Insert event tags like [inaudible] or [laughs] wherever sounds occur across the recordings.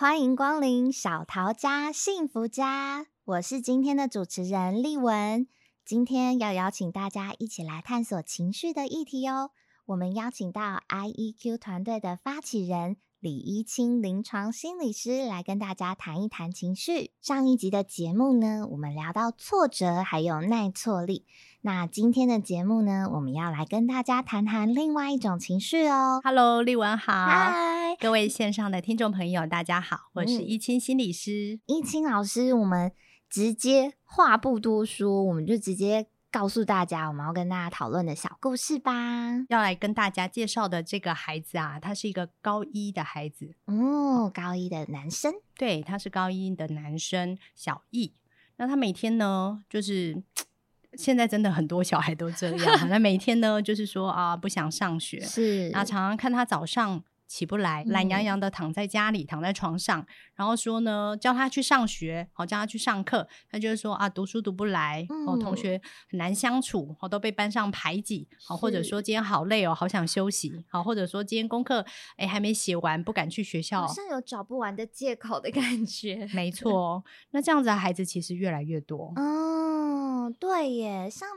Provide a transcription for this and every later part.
欢迎光临小桃家幸福家。我是今天的主持人丽文。今天要邀请大家一起来探索情绪的议题哦。我们邀请到 IEQ 团队的发起人。李一清临床心理师来跟大家谈一谈情绪。上一集的节目呢，我们聊到挫折还有耐挫力。那今天的节目呢，我们要来跟大家谈谈另外一种情绪哦。Hello，丽文好，嗨，各位线上的听众朋友，大家好，我是一清心理师。嗯，依钦老师，我们直接话不多说，我们就直接。告诉大家，我们要跟大家讨论的小故事吧。要来跟大家介绍的这个孩子啊，他是一个高一的孩子哦，高一的男生。对，他是高一的男生小易。那他每天呢，就是 [tsk] 现在真的很多小孩都这样。那每天呢，就是说啊，不想上学，[laughs] 是，啊常常看他早上。起不来，懒洋洋的躺在家里，嗯、躺在床上，然后说呢，叫他去上学，好叫他去上课，他就是说啊，读书读不来，哦、嗯，同学很难相处，好都被班上排挤，好或者说今天好累哦，好想休息，好或者说今天功课哎还没写完，不敢去学校，好像有找不完的借口的感觉。没 [laughs] 错，那这样子的孩子其实越来越多。嗯，对耶，像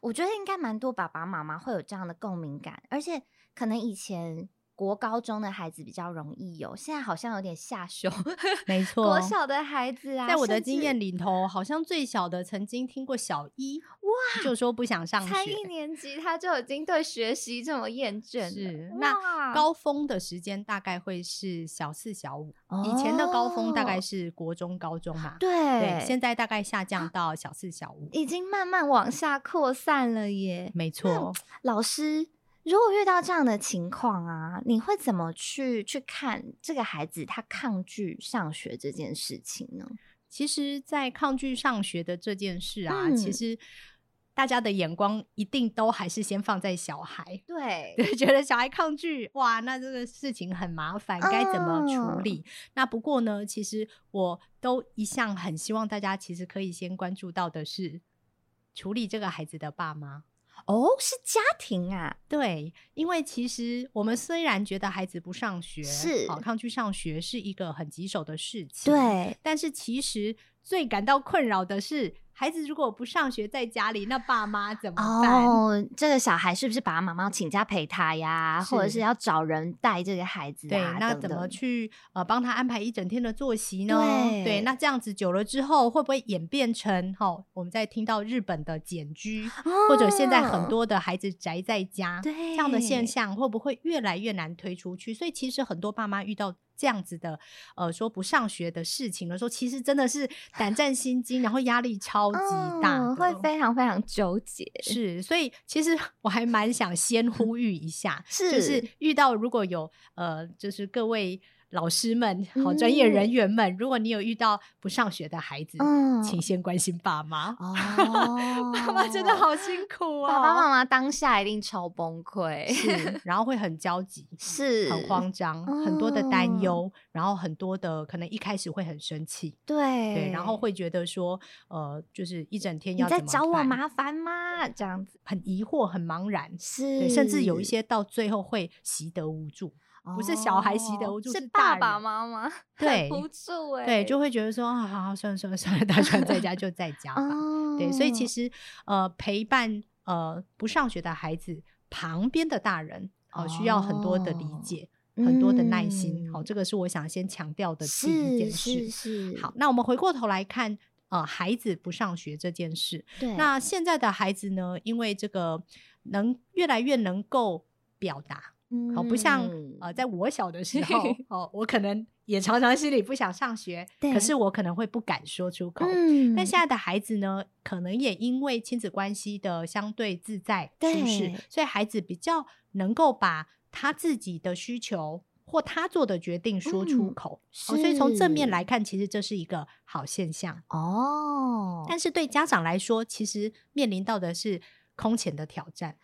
我觉得应该蛮多爸爸妈妈会有这样的共鸣感，而且可能以前。国高中的孩子比较容易有，现在好像有点下修。[laughs] 没错，国小的孩子啊，在我的经验里头，好像最小的曾经听过小一哇，就说不想上学，才一年级他就已经对学习这么厌倦。是，那高峰的时间大概会是小四、小五。以前的高峰大概是国中、高中嘛？对，对，现在大概下降到小四、小五，已经慢慢往下扩散了耶。没错，老师。如果遇到这样的情况啊，你会怎么去去看这个孩子他抗拒上学这件事情呢？其实，在抗拒上学的这件事啊，嗯、其实大家的眼光一定都还是先放在小孩，[laughs] 对，对，觉得小孩抗拒，哇，那这个事情很麻烦，该怎么处理？嗯、那不过呢，其实我都一向很希望大家其实可以先关注到的是处理这个孩子的爸妈。哦，是家庭啊，对，因为其实我们虽然觉得孩子不上学是好抗拒上学是一个很棘手的事情，对，但是其实最感到困扰的是。孩子如果不上学，在家里，那爸妈怎么办？哦，这个小孩是不是爸爸妈妈请假陪他呀？或者是要找人带这个孩子啊？对。那怎么去呃帮他安排一整天的作息呢？对，对，那这样子久了之后，会不会演变成哈、哦？我们在听到日本的简居，哦、或者现在很多的孩子宅在家，对这样的现象，会不会越来越难推出去？所以其实很多爸妈遇到。这样子的，呃，说不上学的事情的时候，其实真的是胆战心惊，然后压力超级大，嗯，会非常非常纠结。是，所以其实 [laughs] 我还蛮想先呼吁一下，是，就是遇到如果有呃，就是各位。老师们，好，专业人员们，嗯、如果你有遇到不上学的孩子，嗯、请先关心爸妈。哦，[laughs] 爸妈真的好辛苦啊、哦！爸爸妈妈当下一定超崩溃，是，[laughs] 然后会很焦急，是，很慌张，哦、很多的担忧，然后很多的可能一开始会很生气，对，对，然后会觉得说，呃，就是一整天要你在找我麻烦吗？这样子，很疑惑，很茫然，是，甚至有一些到最后会习得无助。不是小孩习得是爸爸妈妈对不住哎，对，就会觉得说啊，好好算了算了算了，打算在家就在 [laughs] 家吧。对，所以其实呃，陪伴呃不上学的孩子旁边的大人哦，需要很多的理解，很多的耐心。好，这个是我想先强调的第一件事。是，好，那我们回过头来看呃，孩子不上学这件事。对，那现在的孩子呢，因为这个能越来越能够表达。好，不像呃，在我小的时 [laughs] 候，哦，我可能也常常心里不想上学，对可是我可能会不敢说出口。嗯，但现在的孩子呢，可能也因为亲子关系的相对自在舒适，对所以孩子比较能够把他自己的需求或他做的决定说出口。嗯哦，所以从正面来看，其实这是一个好现象哦。但是对家长来说，其实面临到的是空前的挑战。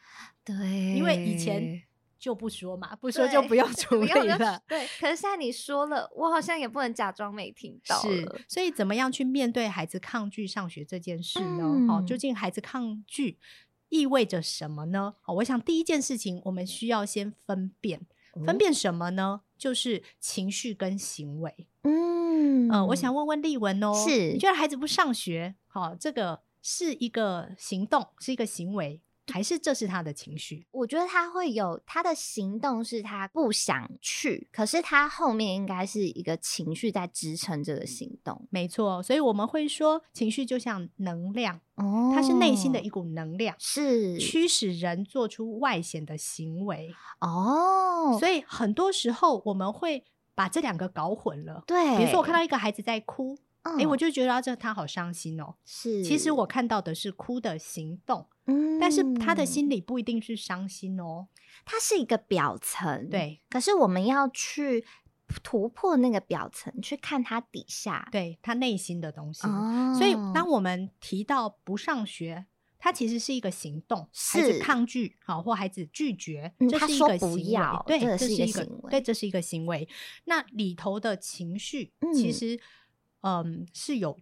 对，因为以前。就不说嘛，不说就不 [laughs] 用处理了。对，可是现在你说了，我好像也不能假装没听到。是，所以怎么样去面对孩子抗拒上学这件事呢？哦，究竟孩子抗拒意味着什么呢？好、哦，我想第一件事情，我们需要先分辨，嗯、分辨什么呢？就是情绪跟行为。嗯，呃，我想问问丽文哦，是，你觉得孩子不上学，好、哦，这个是一个行动，是一个行为？还是这是他的情绪？我觉得他会有他的行动，是他不想去，可是他后面应该是一个情绪在支撑这个行动。没错，所以我们会说，情绪就像能量，哦，它是内心的一股能量，是驱使人做出外显的行为。哦，所以很多时候我们会把这两个搞混了。对，比如说我看到一个孩子在哭，哎、嗯，我就觉得这他好伤心哦。是，其实我看到的是哭的行动。嗯但是他的心里不一定是伤心哦，它是一个表层，对。可是我们要去突破那个表层，去看他底下，对他内心的东西。哦。所以，当我们提到不上学，它其实是一个行动，孩子抗拒好，或孩子拒绝，嗯、这是一个行为。对，这是一个行为。对，这是一个行为。那里头的情绪，其实嗯，嗯是有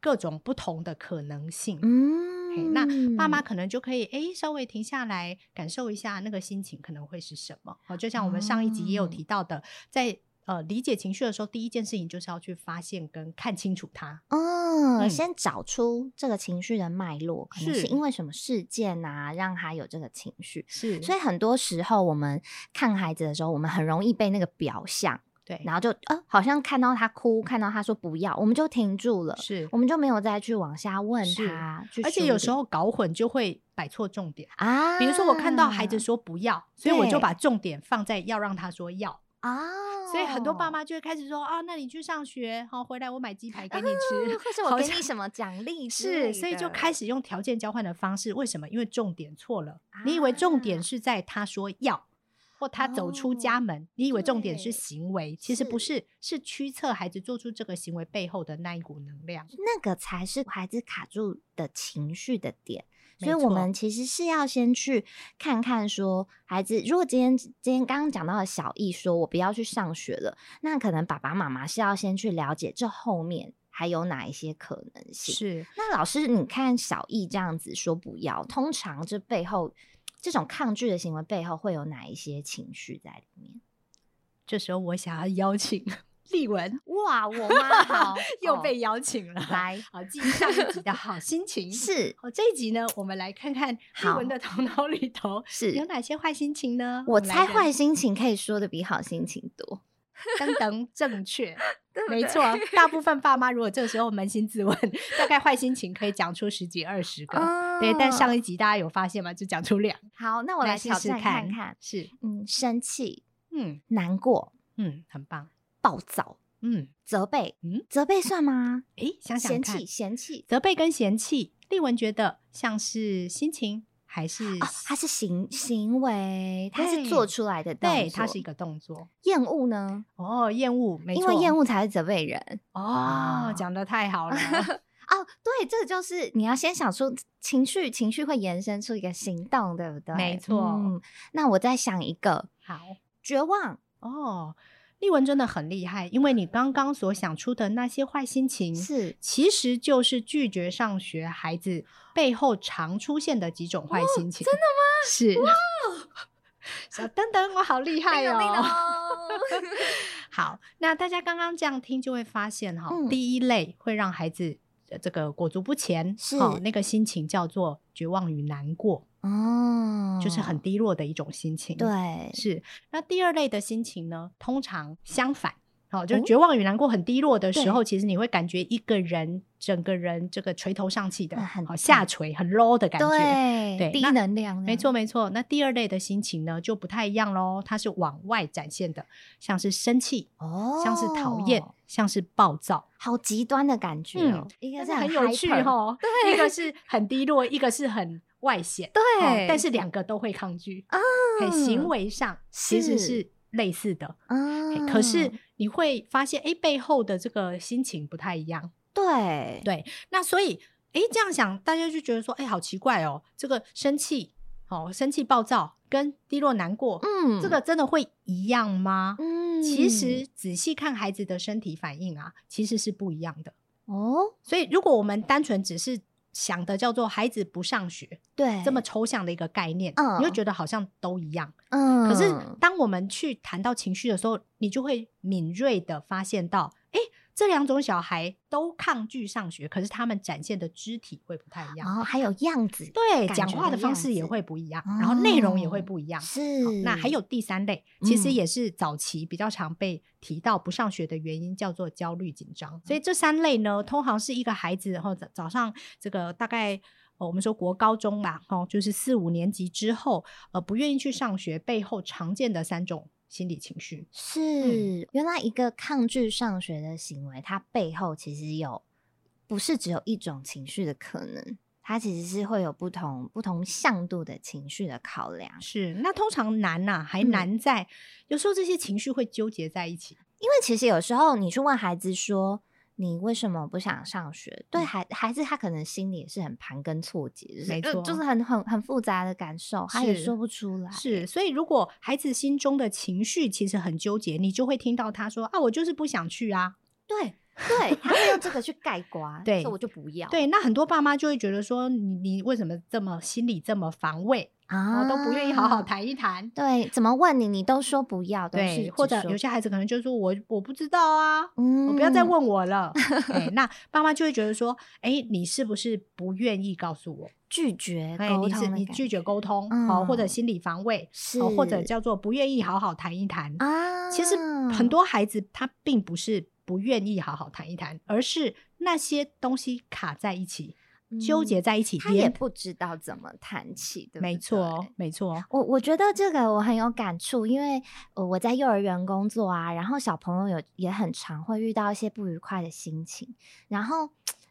各种不同的可能性。嗯。那爸妈可能就可以哎、欸，稍微停下来感受一下那个心情可能会是什么。好，就像我们上一集也有提到的，在呃理解情绪的时候，第一件事情就是要去发现跟看清楚它。嗯，嗯先找出这个情绪的脉络，可能是因为什么事件啊，让他有这个情绪。是，所以很多时候我们看孩子的时候，我们很容易被那个表象。对，然后就呃，好像看到他哭，看到他说不要，我们就停住了，是，我们就没有再去往下问他。而且有时候搞混就会摆错重点啊。比如说我看到孩子说不要，所以我就把重点放在要让他说要啊。所以很多爸妈就会开始说啊，那你去上学，好回来我买鸡排给你吃，或是我给你什么奖励？是，所以就开始用条件交换的方式。为什么？因为重点错了。啊、你以为重点是在他说要。或他走出家门，哦、你以为重点是行为，其实不是，是驱策孩子做出这个行为背后的那一股能量，那个才是孩子卡住的情绪的点。所以，我们其实是要先去看看，说孩子，如果今天今天刚刚讲到的小易说我不要去上学了，那可能爸爸妈妈是要先去了解这后面还有哪一些可能性。是，那老师，你看小易这样子说不要，通常这背后。这种抗拒的行为背后会有哪一些情绪在里面？这时候我想要邀请 [laughs] 丽文，哇，我妈好 [laughs] 又被邀请了，来，好，继上一集的好心情 [laughs] 是。好，这一集呢，我们来看看丽文的头脑里头是有哪些坏心情呢？我猜坏心情可以说的比好心情多。等等，正确，没错。大部分爸妈如果这个时候扪心自问，大概坏心情可以讲出十几二十个。哦、对，但上一集大家有发现吗？就讲出两。好，那我来挑战看看。是，嗯，生气，嗯，难过，嗯，很棒。暴躁，嗯，责备，嗯，责备算吗？诶，想想看，嫌弃，嫌弃，责备跟嫌弃，丽文觉得像是心情。还是、哦、它是行行为，它是做出来的动作，对，它是一个动作。厌恶呢？哦，厌恶，没错，因为厌恶才是责备人。哦，讲得太好了。[laughs] 哦，对，这个就是你要先想出情绪，情绪会延伸出一个行动，对不对？没错。嗯，那我再想一个，好，绝望。哦。丽文真的很厉害，因为你刚刚所想出的那些坏心情，是其实就是拒绝上学孩子背后常出现的几种坏心情。真的吗？是哇，小灯灯，我好厉害哦！哦 [laughs] 好，那大家刚刚这样听就会发现哈、嗯，第一类会让孩子这个裹足不前，是那个心情叫做绝望与难过。哦，就是很低落的一种心情。对，是。那第二类的心情呢，通常相反，好、哦，就绝望与难过很低落的时候，其实你会感觉一个人整个人这个垂头丧气的，好、哦、下垂，很 low 的感觉，对，对，低能量。没错，没错。那第二类的心情呢，就不太一样喽，它是往外展现的，像是生气，哦，像是讨厌，像是暴躁，好极端的感觉哦。嗯、一个是很，很有趣哦，对，一个是很低落，一个是很。外显，对、哦，但是两个都会抗拒啊。行为上其实是类似的，嗯，可是你会发现，哎，背后的这个心情不太一样。对对，那所以，哎，这样想，大家就觉得说，哎，好奇怪哦，这个生气，哦，生气暴躁跟低落难过，嗯，这个真的会一样吗？嗯，其实仔细看孩子的身体反应啊，其实是不一样的哦。所以，如果我们单纯只是想的叫做孩子不上学，对，这么抽象的一个概念，嗯，你会觉得好像都一样，嗯。可是当我们去谈到情绪的时候，你就会敏锐的发现到，哎，这两种小孩都抗拒上学，可是他们展现的肢体会不太一样，然后还有样子，对，讲话的方式也会不一样，哦，然后内容也会不一样。是，那还有第三类，其实也是早期比较常被提到不上学的原因，叫做焦虑紧张。嗯。所以这三类呢，通常是一个孩子，然后早早上这个大概。哦，我们说国高中吧，哦，就是四五年级之后，呃，不愿意去上学背后常见的三种心理情绪是、嗯，原来一个抗拒上学的行为，它背后其实有不是只有一种情绪的可能，它其实是会有不同不同向度的情绪的考量。是，那通常难呐、啊，还难在、嗯、有时候这些情绪会纠结在一起，因为其实有时候你去问孩子说。你为什么不想上学？对孩孩子，他可能心里也是很盘根错节，就是、没错，就是很很很复杂的感受，他也说不出来。是，所以如果孩子心中的情绪其实很纠结，你就会听到他说：“啊，我就是不想去啊。”对对，他会用这个去盖瓜，[laughs] 对，所以我就不要。对，那很多爸妈就会觉得说：“你你为什么这么心里这么防卫？”啊，都不愿意好好谈一谈。对，怎么问你，你都说不要。对，或者有些孩子可能就说我我不知道啊，嗯，我不要再问我了。欸、[laughs] 那爸妈就会觉得说，哎、欸，你是不是不愿意告诉我？拒绝沟通、欸、你是你拒绝沟通，好、嗯，或者心理防卫，是，或者叫做不愿意好好谈一谈啊。其实很多孩子他并不是不愿意好好谈一谈，而是那些东西卡在一起。纠结在一起，嗯，他也不知道怎么谈起，对不对？没错，没错。我我觉得这个我很有感触，因为我在幼儿园工作啊，然后小朋友有也很常会遇到一些不愉快的心情，然后。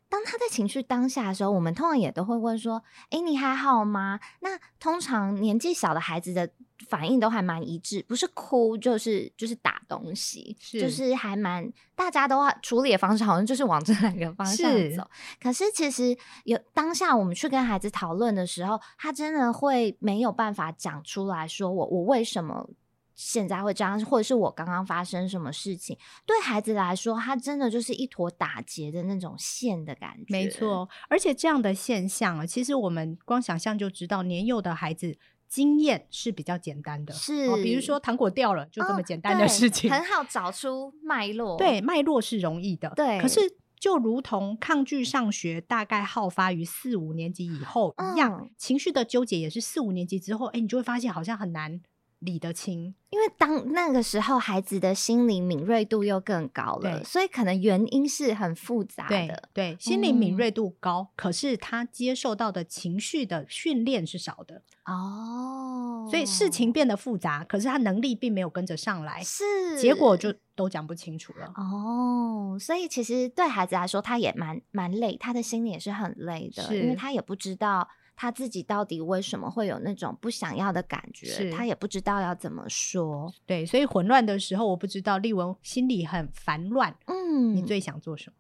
当他在情绪当下的时候，我们通常也都会问说：“诶，你还好吗？”那通常年纪小的孩子的反应都还蛮一致，不是哭就是就是打东西，是就是还蛮大家都处理的方式好像就是往这两个方向走。可是其实有当下我们去跟孩子讨论的时候，他真的会没有办法讲出来说我我为什么。现在会这样，或者是我刚刚发生什么事情，对孩子来说，他真的就是一坨打结的那种线的感觉。没错，而且这样的现象啊，其实我们光想象就知道，年幼的孩子经验是比较简单的，是，哦、比如说糖果掉了，就这么简单的事情，哦、很好找出脉络。对，脉络是容易的。对，可是就如同抗拒上学，大概好发于四五年级以后一样，嗯、情绪的纠结也是四五年级之后，哎，你就会发现好像很难。理得清，因为当那个时候孩子的心灵敏锐度又更高了，所以可能原因是很复杂的。对，对，心灵敏锐度高，嗯，可是他接受到的情绪的训练是少的哦，所以事情变得复杂，可是他能力并没有跟着上来，是结果就都讲不清楚了。哦，所以其实对孩子来说，他也蛮蛮累，他的心里也是很累的，因为他也不知道。他自己到底为什么会有那种不想要的感觉？他也不知道要怎么说。对，所以混乱的时候，我不知道丽文心里很烦乱。嗯，你最想做什么？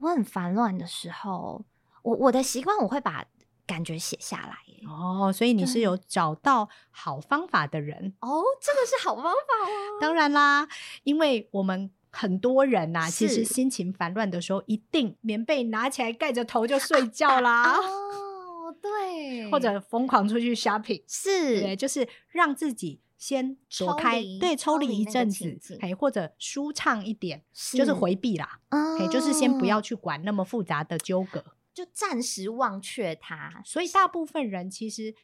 我很烦乱的时候，我我的习惯我会把感觉写下来。哦，所以你是有找到好方法的人。哦，这个是好方法哦。当然啦，因为我们很多人呐、啊，其实心情烦乱的时候，一定棉被拿起来盖着头就睡觉啦。啊啊哦对，或者疯狂出去 shopping，是，对，就是让自己先躲开，对，抽离一阵子，哎，或者舒畅一点，就是。回避啦，哎、哦，就是先不要去管那么复杂的纠葛，就暂时忘却它。所以大部分人其实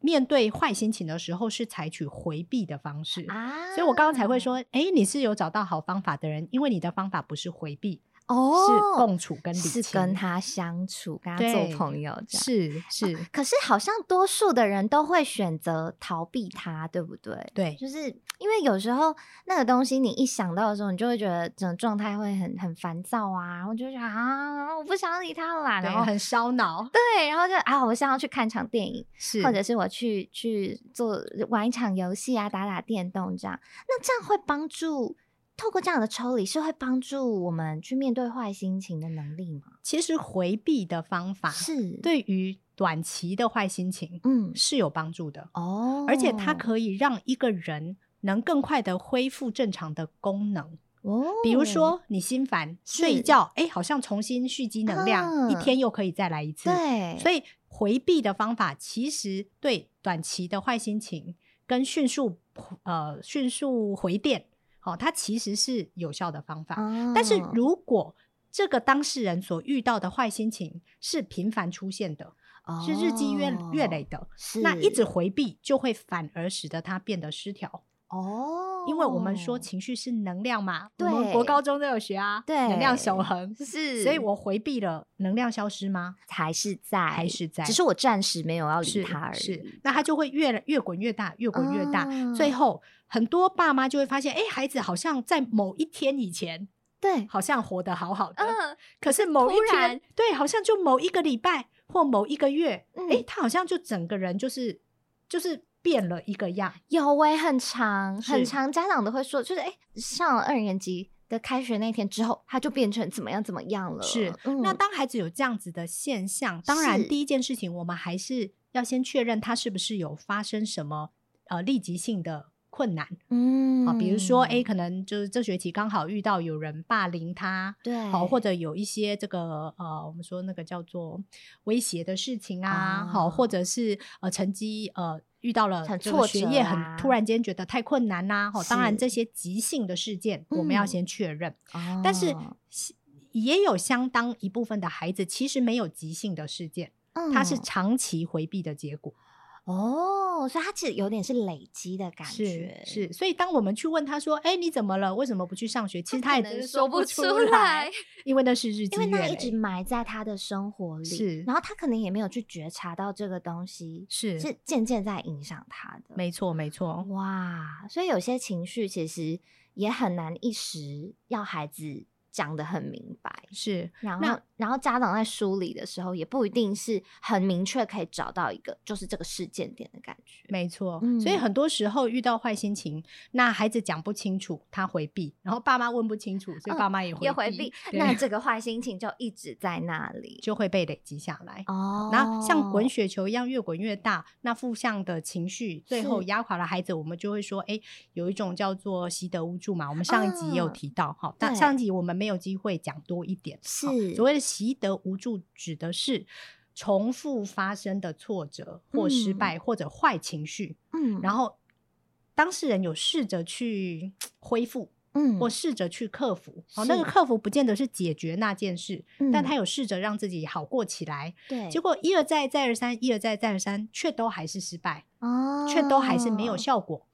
面对坏心情的时候是采取回避的方式啊，所以我刚刚才会。说，哎，你是有找到好方法的人，因为你的方法不是回避。哦，是共处跟是跟他相处，跟他做朋友这样，是是、啊。可是好像多数的人都会选择逃避他，对不对？对，就是因为有时候那个东西你一想到的时候，你就会觉得整个状态会很很烦躁啊，然后就觉得啊，我不想理他了啦，然后很烧脑。对，然后就啊，我想要去看场电影，是，或者是我去去做玩一场游戏啊，打打电动这样。那这样会帮助。透过这样的抽离，是会帮助我们去面对坏心情的能力吗？其实回避的方法是对于短期的坏心情，嗯，是有帮助的哦。而且它可以让一个人能更快的恢复正常的功能哦。比如说你心烦，睡一觉，哎，好像重新蓄积能量，嗯，一天又可以再来一次。对，所以回避的方法其实对短期的坏心情跟迅速呃迅速回电。哦，它其实是有效的方法，哦，但是如果这个当事人所遇到的坏心情是频繁出现的，哦，是日积月月累的，那一直回避就会反而使得他变得失调。哦，因为我们说情绪是能量嘛，对，我们国高中都有学啊，对，能量守恒是，所以我回避了，能量消失吗？还是在，还是在，只是我暂时没有要理他而已。那他就会越越滚越大，越滚越大，哦，最后很多爸妈就会发现，哎，孩子好像在某一天以前，对，好像活得好好的，嗯，可是某一天，对，好像就某一个礼拜或某一个月，哎，嗯，他好像就整个人就是就是。变了一个样，有喂、欸，很长很长，家长都会说，就是哎、欸，上了二年级的开学那天之后，他就变成怎么样怎么样了。是，嗯、那当孩子有这样子的现象，当然第一件事情，我们还是要先确认他是不是有发生什么呃立即性的困难，嗯，啊，比如说，哎，可能就是这学期刚好遇到有人霸凌他，对，好，或者有一些这个呃，我们说那个叫做威胁的事情啊，哦、好，或者是呃成绩呃遇到了这个学业很、啊、突然间觉得太困难呐、啊，好，当然这些急性的事件我们要先确认，嗯、但是也有相当一部分的孩子其实没有急性的事件，嗯、它是长期回避的结果。哦，所以他其实有点是累积的感觉，是，是。所以当我们去问他说：“哎、欸，你怎么了？为什么不去上学？”其实他也只是说不出来，因为那是日积月累，因为那一直埋在他的生活里，是。然后他可能也没有去觉察到这个东西是是渐渐在影响他的，没错，没错。哇，所以有些情绪其实也很难一时要孩子。讲的很明白，是，然后然后家长在梳理的时候，也不一定是很明确可以找到一个就是这个事件点的感觉。没错，嗯、所以很多时候遇到坏心情，那孩子讲不清楚，他回避，然后爸妈问不清楚，所以爸妈也回避，嗯、也回避，那这个坏心情就一直在那里，[laughs] 就会被累积下来。哦，那像滚雪球一样越滚越大，那负向的情绪最后压垮了孩子，我们就会说，哎，有一种叫做习得无助嘛。我们上一集也有提到，哈、嗯，但上一集我们没。没有机会讲多一点，是所谓的习得无助，指的是重复发生的挫折或失败或者坏情绪，嗯，然后当事人有试着去恢复，嗯，或试着去克服，哦，那个克服不见得是解决那件事，但他有试着让自己好过起来，对，结果一而再再而三，一而再再而三，却都还是失败，哦，却都还是没有效果。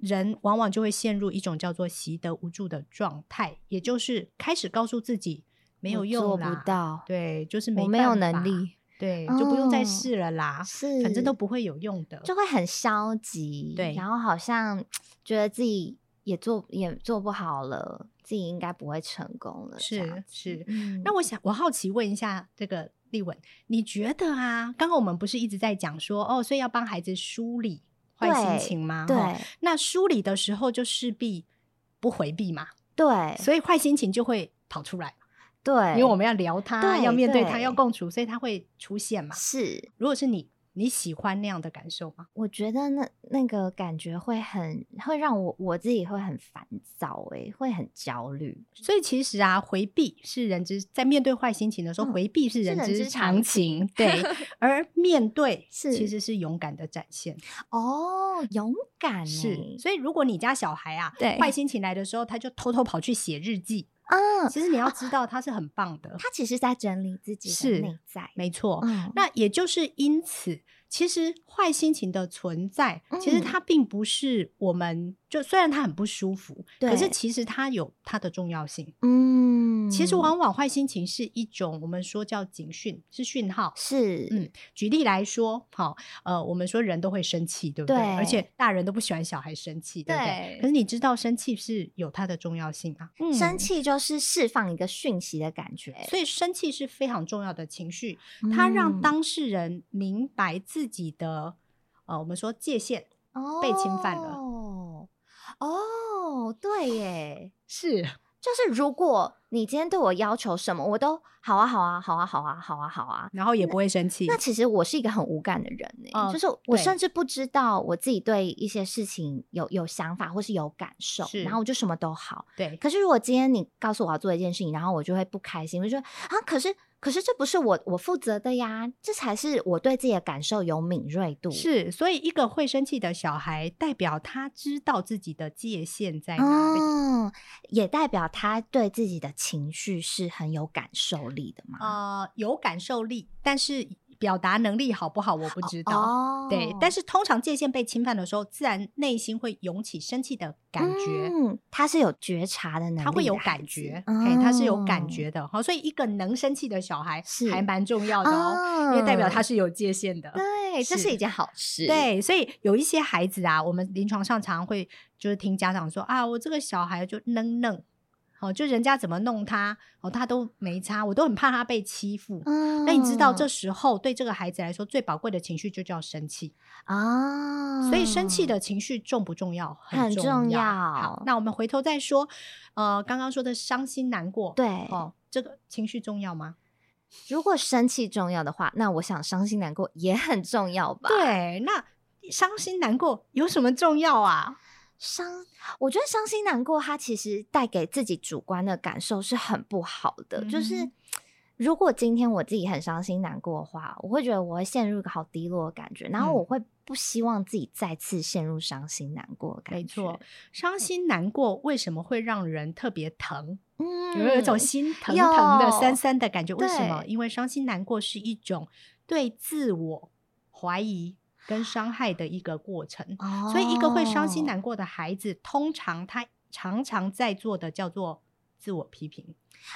那人往往就会陷入一种叫做习得无助的状态，也就是开始告诉自己没有用啦，做不到，对，就是没没有能力，对，就不用再试了啦，是、哦，反正都不会有用的，就会很消极，对，然后好像觉得自己也做也做不好了，自己应该不会成功了，是是。嗯、那我想我好奇问一下这个立文，你觉得啊，刚刚我们不是一直在讲说哦，所以要帮孩子梳理。坏心情吗？对，对，那梳理的时候就势必不回避嘛。对，所以坏心情就会跑出来。对，因为我们要聊他，要面对他，要共处，所以他会出现嘛。是，如果是你。你喜欢那样的感受吗？我觉得那那个感觉会很会让我我自己会很烦躁，诶，会很焦虑。所以其实啊，回避是人之在面对坏心情的时候，嗯、回避是人之常情。常情对，[laughs] 而面对是其实是勇敢的展现。哦，勇敢是。所以如果你家小孩啊，对坏心情来的时候，他就偷偷跑去写日记。嗯，其实你要知道，他是很棒的。他其实在整理自己的内在，没错。嗯，那也就是因此，其实坏心情的存在，其实它并不是我们就虽然他很不舒服，对可是其实他有他的重要性。嗯，其实往往坏心情是一种我们说叫警讯，是讯号。是，嗯，举例来说，好，呃，我们说人都会生气，对不对？对而且大人都不喜欢小孩生气，对不对？对可是你知道生气是有它的重要性啊。嗯生气就是释放一个讯息的感觉，所以生气是非常重要的情绪，嗯它让当事人明白自己的，呃，我们说界限被侵犯了。哦哦，对耶，是，就是如果你今天对我要求什么，我都好啊，好啊，好啊，好啊，好啊，好啊，然后也不会生气。那其实我是一个很无感的人呢、哦就是我甚至不知道我自己对一些事情有有想法或是有感受，然后我就什么都好。对，可是如果今天你告诉我要做一件事情，然后我就会不开心，我就说啊，可是可是这不是我我负责的呀，这才是我对自己的感受有敏锐度。是，所以一个会生气的小孩，代表他知道自己的界限在哪也代表他对自己的情绪是很有感受力的嘛。呃，有感受力，但是表达能力好不好，我不知道。哦，对，但是通常界限被侵犯的时候，自然内心会涌起生气的感觉。嗯，他是有觉察的能力的，他会有感觉，哦嘿，他是有感觉的，好，所以一个能生气的小孩是还蛮重要的哦，哦因为代表他是有界限的。对，这是是一件好事。，对，所以有一些孩子啊，我们临床上常常会就是听家长说啊，我这个小孩就嫩嫩，哦，就人家怎么弄他，哦，他都没差，我都很怕他被欺负。嗯，那你知道，这时候对这个孩子来说，最宝贵的情绪就叫生气。啊，所以生气的情绪重不重要？很重重要好，那我们回头再说，呃，刚刚说的伤心难过，对哦，这个情绪重要吗？如果生气重要的话，那我想伤心难过也很重要吧？，对，那伤心难过有什么重要啊？伤，我觉得伤心难过，它其实带给自己主观的感受是很不好的。嗯就是如果今天我自己很伤心难过的话，我会觉得我会陷入一个好低落的感觉，然后我会不希望自己再次陷入伤心难过的感觉。没错，伤心难过为什么会让人特别疼？嗯，有一种心疼疼的、酸酸的感觉？为什么？因为伤心难过是一种对自我怀疑跟伤害的一个过程。哦所以，一个会伤心难过的孩子，通常他常常在做的叫做自我批评，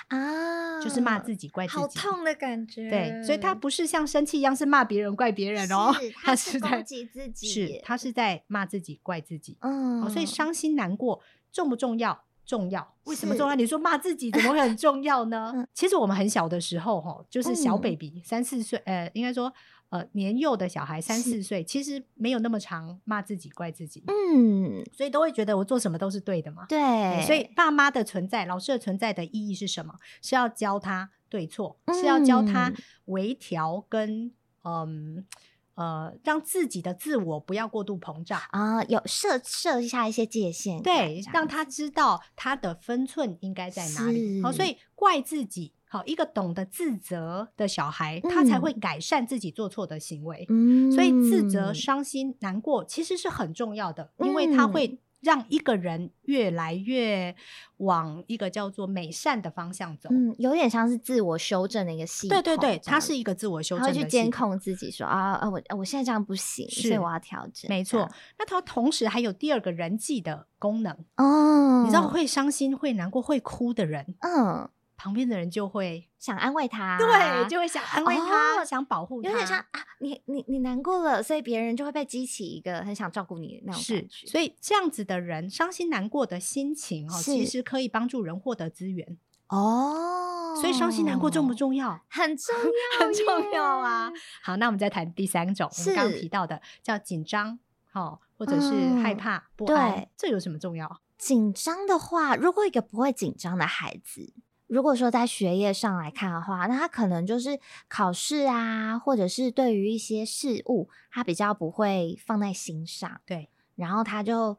啊，就是骂自己、怪自己。好痛的感觉。对，所以他不是像生气一样是骂别人、怪别人哦，[laughs] 是他是攻在击自己，是他是在骂自己、怪自己。嗯，哦，所以伤心难过重不重要？重要。为什么重要？你说骂自己怎么会很重要呢？[laughs] 嗯其实我们很小的时候，哈，就是小嗯 baby 三四岁，呃，应该说呃年幼的小孩三四岁，其实没有那么常骂自己、怪自己，嗯，所以都会觉得我做什么都是对的嘛。对，所以爸妈的存在、老师的存在的意义是什么？是要教他对错，是要教他嗯微调跟嗯呃，让自己的自我不要过度膨胀。啊，有设设下一些界限感，对让他知道他的分寸应该在哪里。好，是所以怪自己，好一个懂得自责的小孩，他才会改善自己做错的行为。嗯，所以自责、伤心、难过其实是很重要的，因为他会让一个人越来越往一个叫做美善的方向走。嗯，有点像是自我修正的一个系统，对对对，它是一个自我修他会去正的系统监控自己说啊啊，我我现在这样不行，所以我要调整，没错，那它同时还有第二个人际的功能。哦，你知道会伤心、会难过、会哭的人，嗯，旁边的人就会想安慰他，对，就会想安慰他，哦想保护他，有点像啊，你你你难过了，所以别人就会被激起一个很想照顾你的那种是所以这样子的人伤心难过的心情哦，其实可以帮助人获得资源。哦，所以伤心难过重不重要？很重 [laughs] 要，很重要啊！！好，那我们再谈第三种，我们刚刚提到的叫紧张，哦，或者是嗯害怕、不安对，这有什么重要？紧张的话，如果一个不会紧张的孩子，如果说在学业上来看的话，那他可能就是考试啊，或者是对于一些事物，他比较不会放在心上，对，然后他就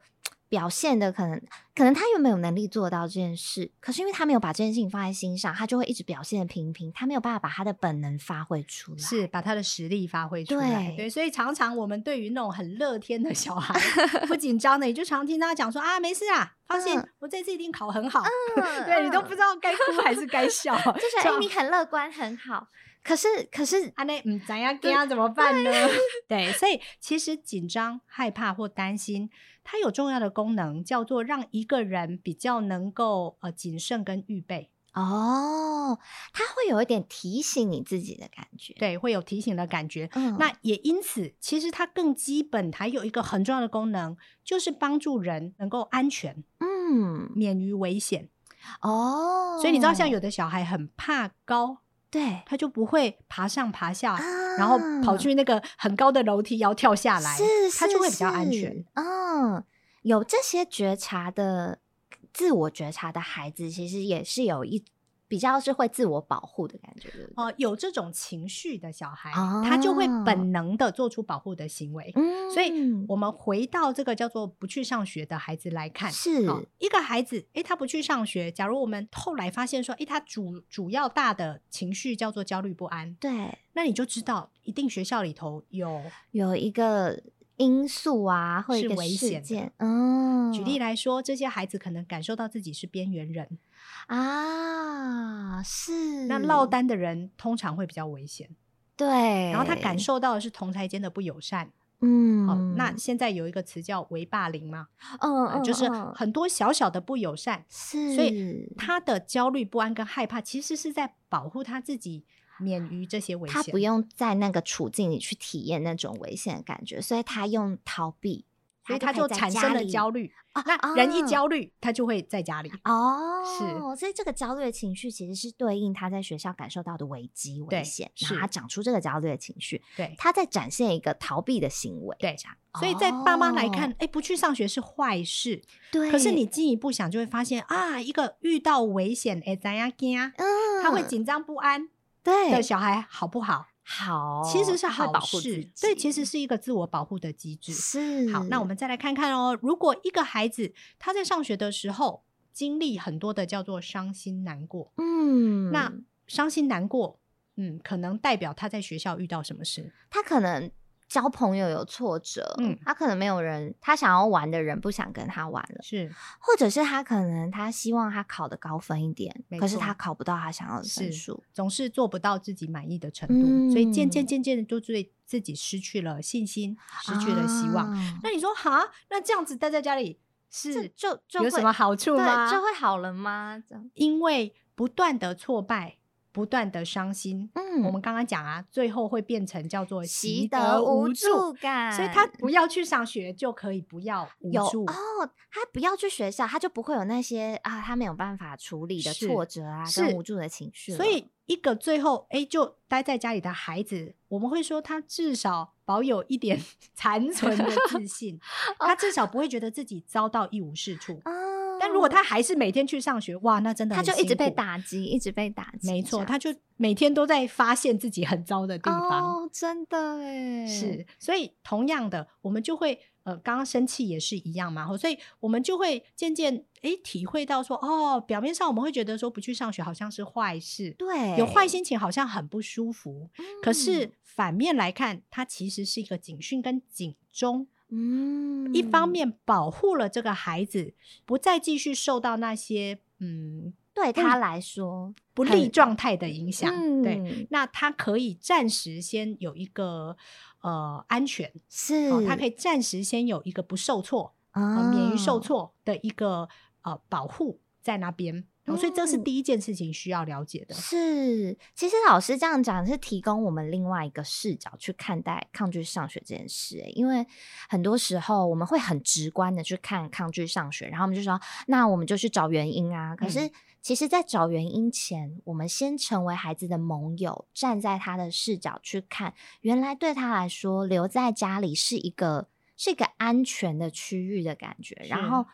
表现的可能，可能他原本有能力做到这件事，可是因为他没有把这件事情放在心上，他就会一直表现的平平，他没有办法把他的本能发挥出来，是把他的实力发挥出来。对对，所以常常我们对于那种很乐天的小孩，不紧张的，你就常听他讲说啊，没事啊，放心，嗯我这次一定考很好。嗯对你都不知道该哭还是该笑，就是你很乐观，很好。可是可是阿内嗯，怎样跟他怎么办呢？[laughs] 对，[laughs] 所以其实紧张、害怕或担心，它有重要的功能，叫做让一个人比较能够呃谨慎跟预备。哦，它会有一点提醒你自己的感觉，对，会有提醒的感觉。嗯，那也因此，其实它更基本，还有一个很重要的功能，就是帮助人能够安全，嗯，免于危险。哦，所以你知道，像有的小孩很怕高，对，他就不会爬上爬下，啊，然后跑去那个很高的楼梯要跳下来，是，是，他就会比较安全。嗯，有这些觉察的。自我觉察的孩子，其实也是有一比较是会自我保护的感觉的哦、呃。有这种情绪的小孩，哦、他就会本能的做出保护的行为。嗯，所以我们回到这个叫做不去上学的孩子来看，是、哦、一个孩子，诶，他不去上学。假如我们后来发现说，诶，他主主要大的情绪叫做焦虑不安，对，那你就知道，一定学校里头有有一个。因素啊，或者危险。嗯，举例来说，这些孩子可能感受到自己是边缘人啊，是。那落单的人通常会比较危险，对。然后他感受到的是同台间的不友善，嗯。好，那现在有一个词叫“微霸凌”嘛，嗯嗯，就是很多小小的不友善，是。所以他的焦虑不安跟害怕，其实是在保护他自己。免于这些危险，他不用在那个处境里去体验那种危险的感觉，所以他用逃避，所以他就产生了焦虑。哦、那人一焦虑，他就会在家里哦。是，所以这个焦虑的情绪其实是对应他在学校感受到的危机危险，然后他长出这个焦虑的情绪。对，他在展现一个逃避的行为。对，这样所以在爸妈来看，哎、哦，不去上学是坏事。对，可是你进一步想，就会发现啊，一个遇到危险，哎，怎样惊？嗯，他会紧张不安。对的小孩好不好？好，其实是好事。对，其实是一个自我保护的机制。是。好，那我们再来看看哦。如果一个孩子他在上学的时候经历很多的叫做伤心难过，嗯，那伤心难过，嗯，可能代表他在学校遇到什么事？他可能。交朋友有挫折，嗯，他可能没有人，他想要玩的人不想跟他玩了，是，或者是他可能他希望他考的高分一点，可是他考不到他想要的分数，总是做不到自己满意的程度，嗯、所以渐渐渐渐的就对自己失去了信心，失去了希望。啊、那你说哈，那这样子待在家里是就就有什么好处吗？就会好了吗？因为不断的挫败。不断的伤心，嗯，我们刚刚讲啊，最后会变成叫做习得无助感，所以他不要去上学就可以不要无助哦，他不要去学校，他就不会有那些啊，他没有办法处理的挫折啊，跟无助的情绪。所以一个最后哎，就待在家里的孩子，我们会说他至少保有一点 [laughs] 残存的自信，[laughs] 他至少不会觉得自己遭到一无是处。但如果他还是每天去上学，哇，那真的他就一直被打击，一直被打击。没错，他就每天都在发现自己很糟的地方。哦，真的哎。是，所以同样的，我们就会呃，刚刚生气也是一样嘛，所以我们就会渐渐诶体会到说，哦，表面上我们会觉得说不去上学好像是坏事，对，有坏心情好像很不舒服。嗯，可是反面来看，它其实是一个警讯跟警钟。嗯，一方面保护了这个孩子，不再继续受到那些嗯对他来说不利状态的影响。嗯、对，那他可以暂时先有一个呃安全，是、哦，他可以暂时先有一个不受挫，啊、呃，免于受挫的一个呃保护在那边。哦，所以这是第一件事情需要了解的。嗯、是，其实老师这样讲是提供我们另外一个视角去看待抗拒上学这件事。因为很多时候我们会很直观的去看抗拒上学，然后我们就说，那我们就去找原因啊。可是其实，在找原因前，我们先成为孩子的盟友，站在他的视角去看，原来对他来说，留在家里是一个是一个安全的区域的感觉，然后。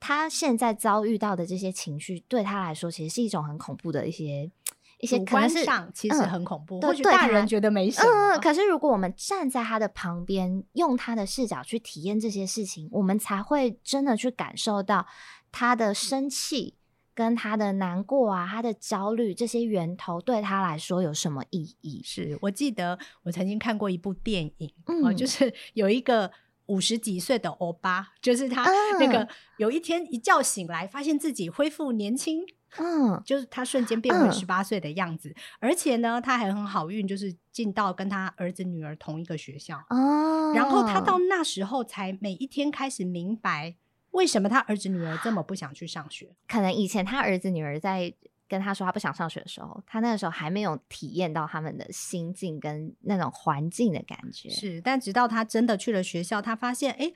他现在遭遇到的这些情绪，对他来说其实是一种很恐怖的一些一些，可能是其实很恐怖。或许大人觉得没什么，嗯，可是如果我们站在他的旁边，用他的视角去体验这些事情，我们才会真的去感受到他的生气跟他的难过啊，他的焦虑这些源头对他来说有什么意义？是我记得我曾经看过一部电影，嗯，哦，就是有一个。五十几岁的欧巴，就是他那个有一天一觉醒来，发现自己恢复年轻。嗯，就是他瞬间变回十八岁的样子，嗯、而且呢，他还很好运，就是进到跟他儿子女儿同一个学校。哦。然后他到那时候才每一天开始明白，为什么他儿子女儿这么不想去上学。可能以前他儿子女儿在跟他说他不想上学的时候，他那个时候还没有体验到他们的心境跟那种环境的感觉。是，但直到他真的去了学校，他发现，哎，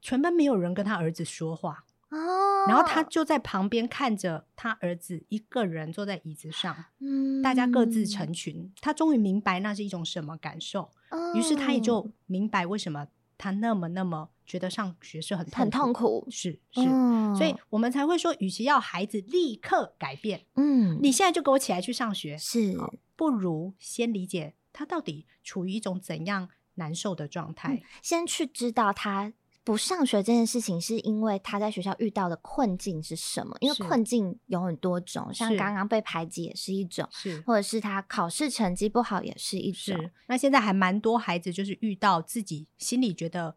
全班没有人跟他儿子说话。哦，然后他就在旁边看着他儿子一个人坐在椅子上，嗯，大家各自成群。他终于明白那是一种什么感受，哦，于是他也就明白为什么他那么那么觉得上学是很痛苦很痛苦，是是，哦，所以我们才会说，与其要孩子立刻改变，嗯，你现在就给我起来去上学，是，不如先理解他到底处于一种怎样难受的状态，嗯，先去知道他。不上学这件事情，是因为他在学校遇到的困境是什么？因为困境有很多种，像刚刚被排挤也是一种，是或者是他考试成绩不好也是一种。是那现在还蛮多孩子就是遇到自己心里觉得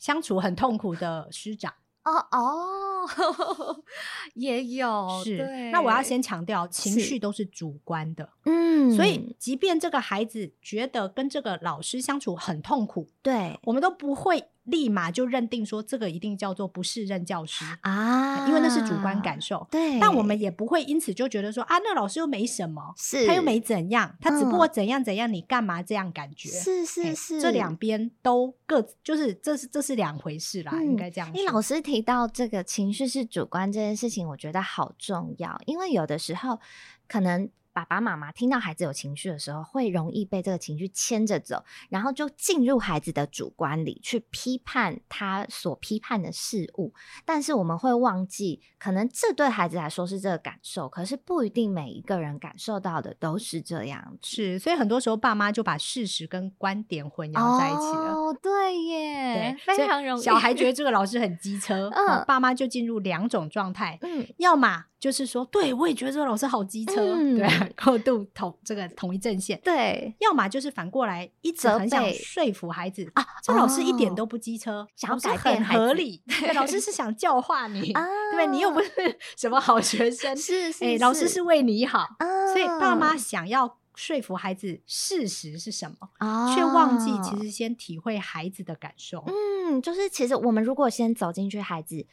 相处很痛苦的师长。哦哦，[laughs] 也有是。那我要先强调，情绪都是主观的。嗯，所以即便这个孩子觉得跟这个老师相处很痛苦，对，我们都不会立马就认定说这个一定叫做不适任教师啊，因为那是主观感受。对，但我们也不会因此就觉得说啊，那老师又没什么，是他又没怎样，他只不过怎样怎样，嗯、你干嘛这样感觉？是是是，这两边都各就是这是这是两回事啦，嗯、应该这样你。老师提到这个情绪是主观这件事情，我觉得好重要，因为有的时候可能。爸爸妈妈听到孩子有情绪的时候，会容易被这个情绪牵着走，然后就进入孩子的主观里去批判他所批判的事物。但是我们会忘记，可能这对孩子来说是这个感受，可是不一定每一个人感受到的都是这样。是，所以很多时候爸妈就把事实跟观点混淆在一起了。哦，对耶，对，非常容易。小孩觉得这个老师很机车，嗯，爸妈就进入两种状态，嗯，要么就是说，对我也觉得这个老师好机车，嗯、对。高度同这个同一阵线，对，要么就是反过来，一直很想说服孩子啊，这老师一点都不机车，想要改变合理，[laughs] 对，老师是想教化你，对？你又不是 [laughs] 什么好学生，是是，哎，老师是为你好，所以爸妈想要说服孩子事实是什么，却忘记其实先体会孩子的感受。嗯，就是其实我们如果先走进去孩子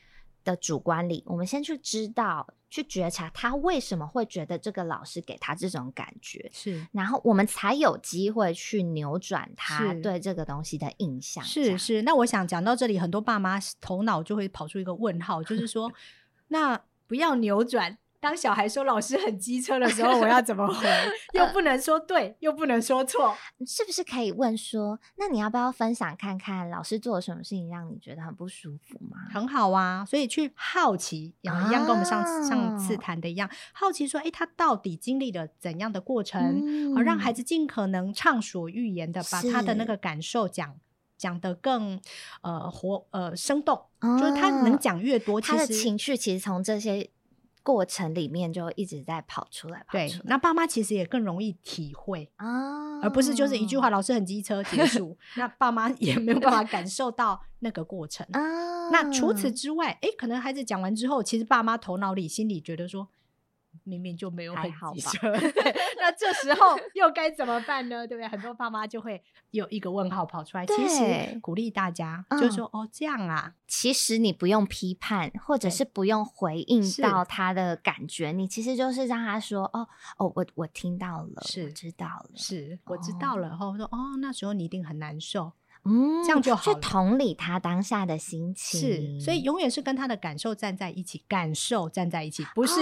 的主观里，我们先去知道。去觉察他为什么会觉得这个老师给他这种感觉，是，然后我们才有机会去扭转他对这个东西的印象。是是，那我想讲到这里，很多爸妈头脑就会跑出一个问号，就是说，[laughs] 那不要扭转。当小孩说老师很机车的时候，我要怎么回？[laughs] 又不能说对，又不能说错，是不是可以问说，那你要不要分享看看老师做了什么事情让你觉得很不舒服吗？很好啊，所以去好奇，一样跟我们上上次谈的一样，好奇说，哎，他到底经历了怎样的过程，而、嗯、让孩子尽可能畅所欲言的把他的那个感受讲讲得更呃活呃生动，啊、就是他能讲越多，他的情绪其实从这些。过程里面就一直在跑出来，跑出来。对，那爸妈其实也更容易体会啊，而不是就是一句话，[laughs] 老师很机车结束，[laughs] 那爸妈也没有办法感受到那个过程啊。那除此之外，哎，可能孩子讲完之后，其实爸妈头脑里心里觉得说。明明就没有很好吧？[laughs] 那这时候又该怎么办呢？对不对？很多爸妈就会有一个问号跑出来。其实鼓励大家，就是说、嗯、哦，这样啊，其实你不用批判，或者是不用回应到他的感觉，你其实就是让他说哦哦，我我听到了，是知道了，是我知道了。然后说哦，那时候你一定很难受，嗯，这样就好了。去同理他当下的心情，是，所以永远是跟他的感受站在一起，感受站在一起，不是。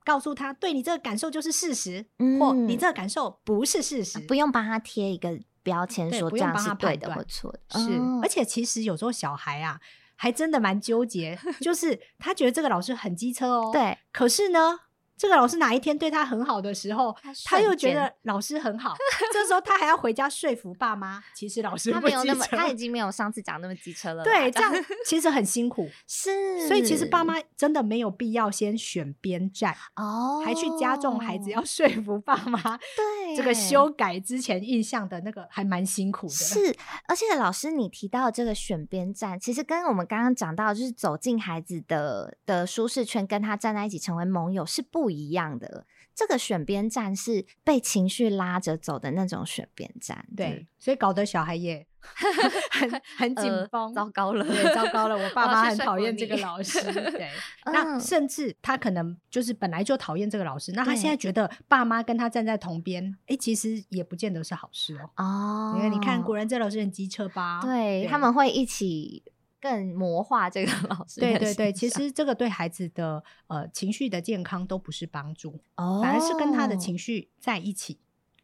哦告诉他，对你这个感受就是事实，嗯、或你这个感受不是事实，不用帮他贴一个标签，说这样是对的或错的。是，而且其实有时候小孩啊，还真的蛮纠结，[laughs] 就是他觉得这个老师很机车哦，对，可是呢。这个老师哪一天对他很好的时候，他，又觉得老师很好，这时候他还要回家说服爸妈，其实老师他没有那么，他已经没有上次讲那么机车了。对，这样其实很辛苦，是，所以其实爸妈真的没有必要先选边站哦，还去加重孩子要说服爸妈。[laughs] 对，这个修改之前印象的那个还蛮辛苦的。是，而且老师你提到这个选边站，其实跟我们刚刚讲到，就是走进孩子的的舒适圈，跟他站在一起成为盟友是不一样的。这个选边站是被情绪拉着走的那种选边站，对，对，所以搞得小孩也 [laughs] 很很紧绷，呃，糟糕了，对，糟糕了，我 [laughs] 爸妈很讨厌这个老师，对，[laughs] 嗯，那甚至他可能就是本来就讨厌这个老师，那他现在觉得爸妈跟他站在同边，哎，其实也不见得是好事哦。哦，因为你看，果然这老师很机车吧？对，对他们会一起。更魔化这个 [laughs] 老师，对对对，其实这个对孩子的呃情绪的健康都不是帮助，哦，反而是跟他的情绪在一起，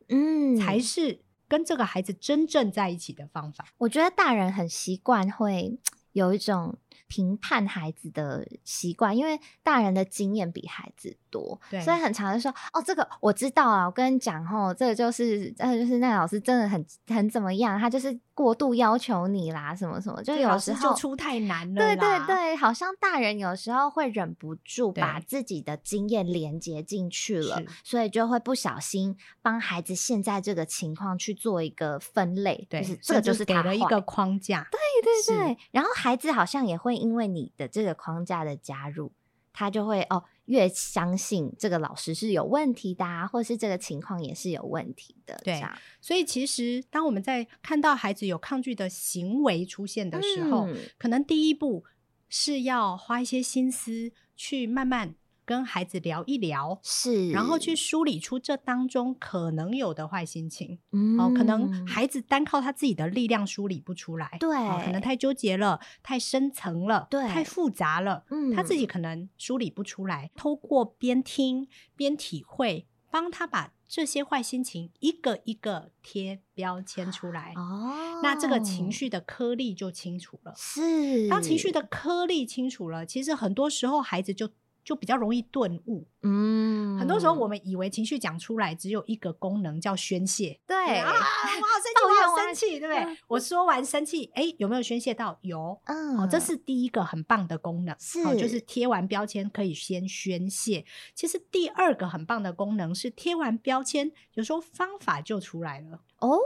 嗯，才是跟这个孩子真正在一起的方法。我觉得大人很习惯会 [tsk] 有一种评判孩子的习惯，因为大人的经验比孩子多，对，所以很常的说，哦，这个我知道啊，我跟你讲吼，这个就是，呃，就是那个老师真的很很怎么样，他就是。过度要求你啦，什么什么，就有时候就出太难了。对对对，好像大人有时候会忍不住把自己的经验连接进去了，所以就会不小心帮孩子现在这个情况去做一个分类。对，就是这个就是给了一个框架。对对对，然后孩子好像也会因为你的这个框架的加入，他就会哦。越相信这个老师是有问题的啊，或是这个情况也是有问题的。对，所以其实当我们在看到孩子有抗拒的行为出现的时候，嗯，可能第一步是要花一些心思去慢慢。跟孩子聊一聊，是，然后去梳理出这当中可能有的坏心情。嗯，哦，可能孩子单靠他自己的力量梳理不出来，对，哦，可能太纠结了，太深层了，对，太复杂了，嗯，他自己可能梳理不出来。透过边听边体会，帮他把这些坏心情一个一个贴标签出来。哦，那这个情绪的颗粒就清楚了。是，当情绪的颗粒清楚了，其实很多时候孩子就。就比较容易顿悟，嗯，很多时候我们以为情绪讲出来只有一个功能叫宣泄，对啊，我好生气，[laughs] 我好生气，对不对？嗯、我说完生气，哎，有没有宣泄到？有，嗯，哦，这是第一个很棒的功能，是，哦、就是贴完标签可以先宣泄。其实第二个很棒的功能是贴完标签，有时候方法就出来了哦。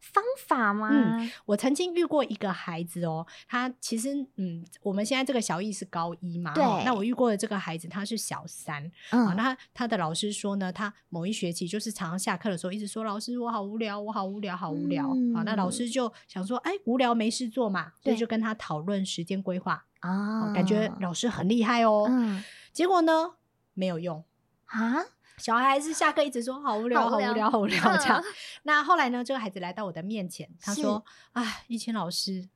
方法吗？嗯，我曾经遇过一个孩子哦，他其实嗯，我们现在这个小艺是高一嘛，对，那我遇过的这个孩子他是小三，嗯，啊，那他的老师说呢，他某一学期就是常常下课的时候一直说，老师我好无聊，我好无聊，好无聊，嗯，好，那老师就想说，哎，无聊没事做嘛，所以就跟他讨论时间规划。啊，感觉老师很厉害哦，嗯，结果呢没有用。啊。小孩还是下课一直说好无聊，好无聊，好无 [laughs] 聊，这样。[laughs] 那后来呢？这个孩子来到我的面前，他说：“哎，一清老师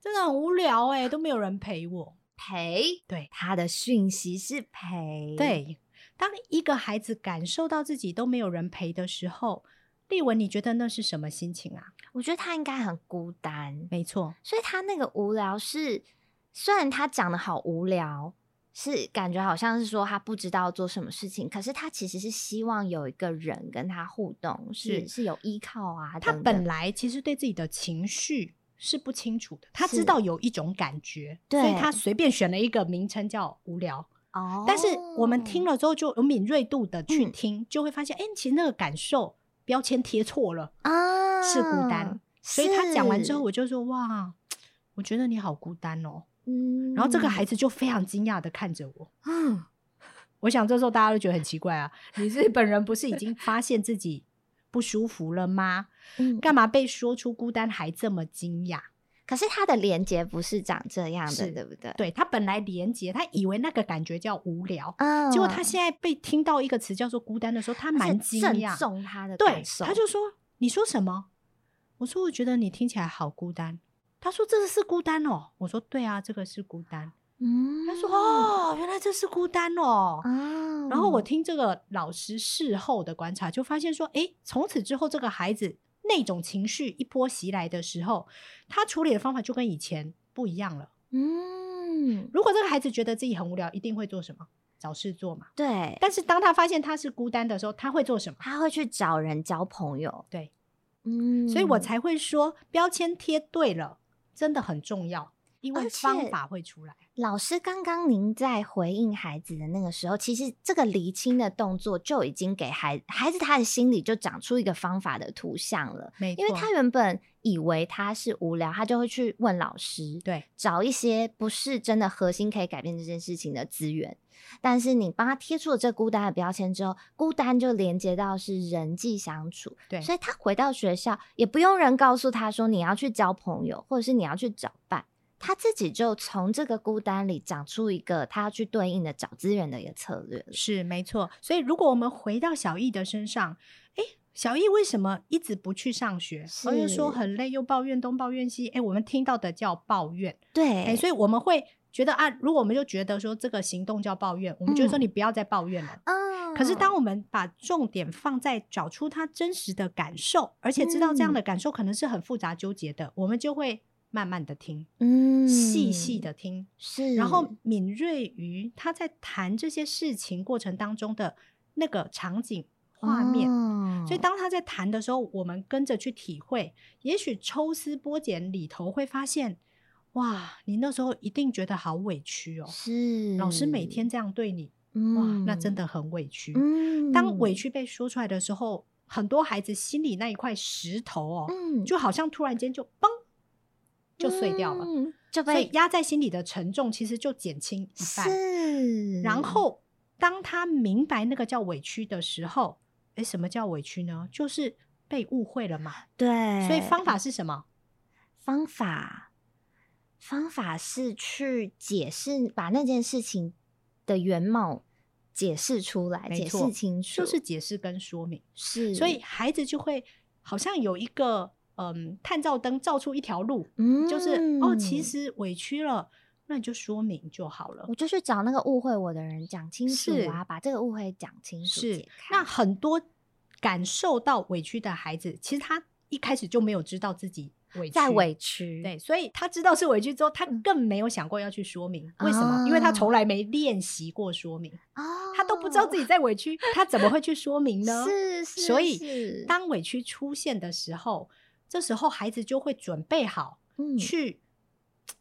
真的很无聊哎，都没有人陪我陪。”对，他的讯息是陪。对，当一个孩子感受到自己都没有人陪的时候，丽文，你觉得那是什么心情啊？我觉得他应该很孤单。没错，所以他那个无聊是，虽然他讲的好无聊。是感觉好像是说他不知道做什么事情，可是他其实是希望有一个人跟他互动，是是，是有依靠啊。他本来其实对自己的情绪是不清楚的，他知道有一种感觉，所以他随便选了一个名称叫无聊。哦，但是我们听了之后就有敏锐度的去听，嗯、就会发现，哎、欸，其实那个感受标签贴错了啊，是孤单。所以他讲完之后，我就说，哇，我觉得你好孤单哦。嗯，然后这个孩子就非常惊讶的看着我，嗯，我想这时候大家都觉得很奇怪啊，你是本人不是已经发现自己不舒服了吗？嗯，干嘛被说出孤单还这么惊讶？可是他的连接不是长这样的，对不对？对，他本来连接，他以为那个感觉叫无聊，嗯，结果他现在被听到一个词叫做孤单的时候，他蛮惊讶，重他的对，他就说：“你说什么？”我说：“我觉得你听起来好孤单。”他说：“这个是孤单哦。”我说：“对啊，这个是孤单。”嗯，他说：“哦，原来这是孤单哦。啊”然后我听这个老师事后的观察，就发现说：“诶，从此之后，这个孩子那种情绪一波袭来的时候，他处理的方法就跟以前不一样了。”嗯，如果这个孩子觉得自己很无聊，一定会做什么？找事做嘛。对。但是当他发现他是孤单的时候，他会做什么？他会去找人交朋友。对，嗯，所以我才会说标签贴对了。真的很重要，因为方法会出来。老师，刚刚您在回应孩子的那个时候，其实这个厘清的动作就已经给孩子孩子他的心里就长出一个方法的图像了。没错，因为他原本以为他是无聊，他就会去问老师，对，找一些不是真的核心可以改变这件事情的资源。但是你帮他贴出了这孤单的标签之后，孤单就连接到是人际相处，对，所以他回到学校也不用人告诉他说你要去交朋友，或者是你要去找伴，他自己就从这个孤单里长出一个他要去对应的找资源的一个策略。是没错。所以如果我们回到小易的身上，诶，小易为什么一直不去上学？而是说很累，又抱怨东抱怨西。诶，我们听到的叫抱怨，对，诶，所以我们会。觉得啊，如果我们就觉得说这个行动叫抱怨，我们就说你不要再抱怨了。嗯。可是当我们把重点放在找出他真实的感受，而且知道这样的感受可能是很复杂纠结的，嗯、我们就会慢慢的听，嗯，细细的听，是，然后敏锐于他在谈这些事情过程当中的那个场景画面。哦、所以当他在谈的时候，我们跟着去体会，也许抽丝剥茧里头会发现。哇，你那时候一定觉得好委屈哦。是，老师每天这样对你，嗯、哇，那真的很委屈。嗯，当委屈被说出来的时候，很多孩子心里那一块石头哦，嗯，就好像突然间就嘣，就碎掉了，嗯、就被所以压在心里的沉重其实就减轻一半。是，然后当他明白那个叫委屈的时候，诶，什么叫委屈呢？就是被误会了嘛。对，所以方法是什么？方法。方法是去解释，把那件事情的原貌解释出来，解释清楚，就是解释跟说明。是，所以孩子就会好像有一个嗯探照灯照出一条路，嗯，就是哦，其实委屈了，那你就说明就好了。我就去找那个误会我的人讲清楚啊，把这个误会讲清楚。是，那很多感受到委屈的孩子，其实他一开始就没有知道自己。委屈在委屈，对，所以他知道是委屈之后，他更没有想过要去说明、嗯、为什么，因为他从来没练习过说明，哦、他都不知道自己在委屈，他怎么会去说明呢？[laughs] 是是，所以当委屈出现的时候，这时候孩子就会准备好去、嗯、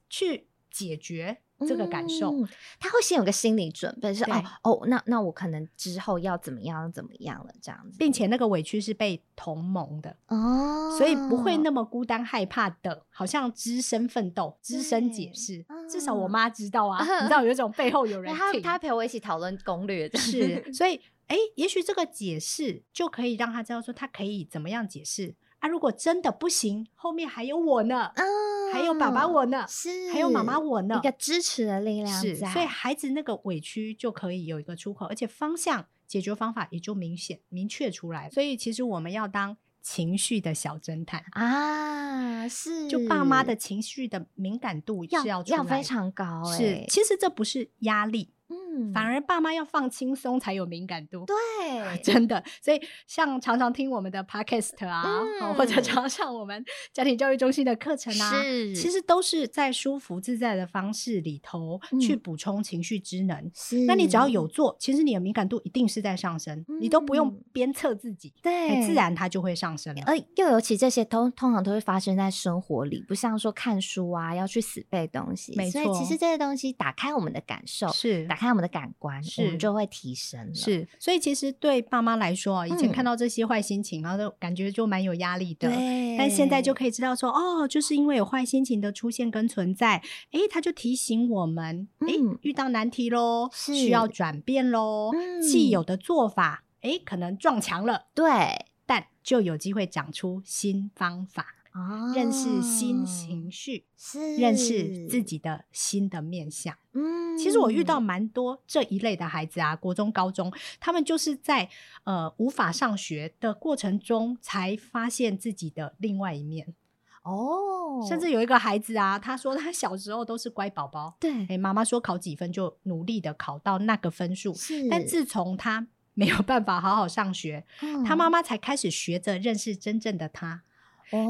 去解决。这个感受、嗯，他会先有个心理准备，是对哦哦，那那我可能之后要怎么样怎么样了，这样子，并且那个委屈是被同盟的哦，所以不会那么孤单害怕的，好像只身奋斗、只身解释。嗯、至少我妈知道啊，[laughs] 嗯、你知道有一种背后有人他他陪我一起讨论攻略的，是，[laughs] 所以哎，也许这个解释就可以让他知道说他可以怎么样解释啊。如果真的不行，后面还有我呢。嗯还有爸爸我呢，是还有妈妈我呢，一个支持的力量是，所以孩子那个委屈就可以有一个出口，而且方向解决方法也就明显明确出来。所以其实我们要当情绪的小侦探啊，是，就爸妈的情绪的敏感度是要要非常高，欸，是，其实这不是压力。嗯，反而爸妈要放轻松才有敏感度，对，真的。所以像常常听我们的 podcast 啊，嗯、或者常上我们家庭教育中心的课程啊，是，其实都是在舒服自在的方式里头去补充情绪之能。是，那你只要有做，其实你的敏感度一定是在上升，嗯、你都不用鞭策自己，对，自然它就会上升了。而又尤其这些通通常都会发生在生活里，不像说看书啊要去死背东西。没错，所以其实这些东西打开我们的感受，是打开我们的感官。是，我们就会提升。是，所以其实对爸妈来说，以前看到这些坏心情，嗯、然后就感觉就蛮有压力的。对。但现在就可以知道说，哦，就是因为有坏心情的出现跟存在，哎，他就提醒我们，哎、嗯，遇到难题喽，需要转变喽。嗯、既有的做法，哎，可能撞墙了。对，但就有机会长出新方法。哦，认识新情绪，是认识自己的新的面相。嗯，其实我遇到蛮多这一类的孩子啊，国中、高中，他们就是在呃无法上学的过程中，才发现自己的另外一面。哦，甚至有一个孩子啊，他说他小时候都是乖宝宝，对，哎，妈妈说考几分就努力的考到那个分数，是，但自从他没有办法好好上学，嗯，他妈妈才开始学着认识真正的他。